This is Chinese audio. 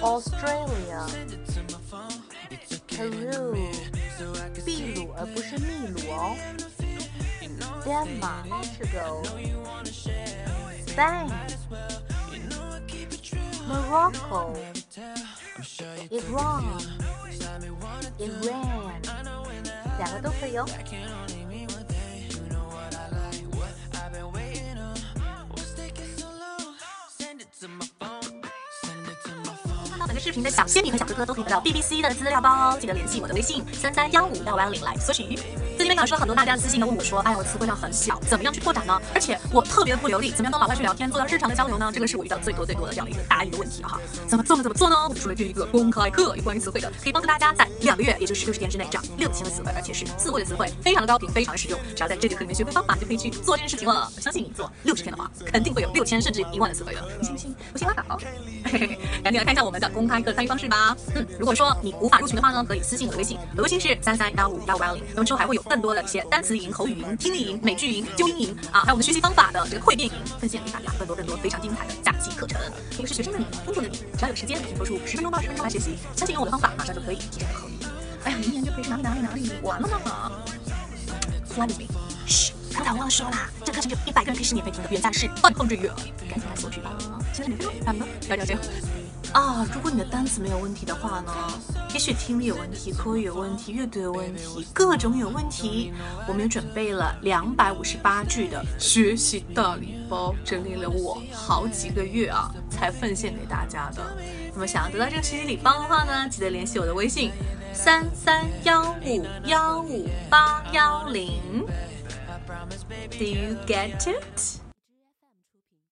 Australia, Peru，秘鲁而不是秘鲁哦。Denmark 是个 Spain, Morocco, Iran, Iran，两个都可以哦。 本个视频的小仙女和小哥哥都可以得到 BBC 的资料包，记得联系我的微信三三幺五幺幺零来索取。最近分享说，很多大家的私信的问我说，哎，我词汇量很小，怎么样去拓展呢？而且我特别的不流利，怎么样跟老外去聊天，做到日常的交流呢？这个是我遇到最多最多的这样的一个答疑的问题了哈。怎么做呢？怎么做呢？我出了这一个公开课，有关于词汇的，可以帮助大家在两个月，也就是六十天之内，涨六千个词汇，而且是词汇的词汇，非常的高频，非常的实用。只要在这节课里面学会方法，就可以去做这件事情了。我相信你做六十天的话，肯定会有六千甚至一万的词汇的。你信不信？不信拉倒。赶紧来看一下我们的公开课参与方式吧。嗯，如果说你无法入群的话呢，可以私信我的微信，我的微信是三三幺五幺五幺零。那么之后还会有更多的一些单词营、口语营、听力营、美剧营、纠音营啊，还有我们学习方法的这个蜕变营，分享给大家更多更多非常精彩的假期课程。如果是学生的你、工作的你，只要有时间，请抽出十分钟到二十分钟来学习，相信用我的方法，马上就可以提升口语。哎呀，明年就可以去哪里哪里哪里玩了呢我啊，嘘，刚才我忘了说啦，这课程有一百个人可以是免费听的，原价是半控制月，赶紧来索取吧！现在免费吗？咱们聊聊这个。啊，如果你的单词没有问题的话呢，也许听力有问题，口语有问题，阅读有问题，各种有问题，我们也准备了两百五十八句的学习大礼包，整理了我好几个月啊，才奉献给大家的。那么想要得到这个学习礼包的话呢，记得联系我的微信三三幺五幺五八幺零。Do you get it?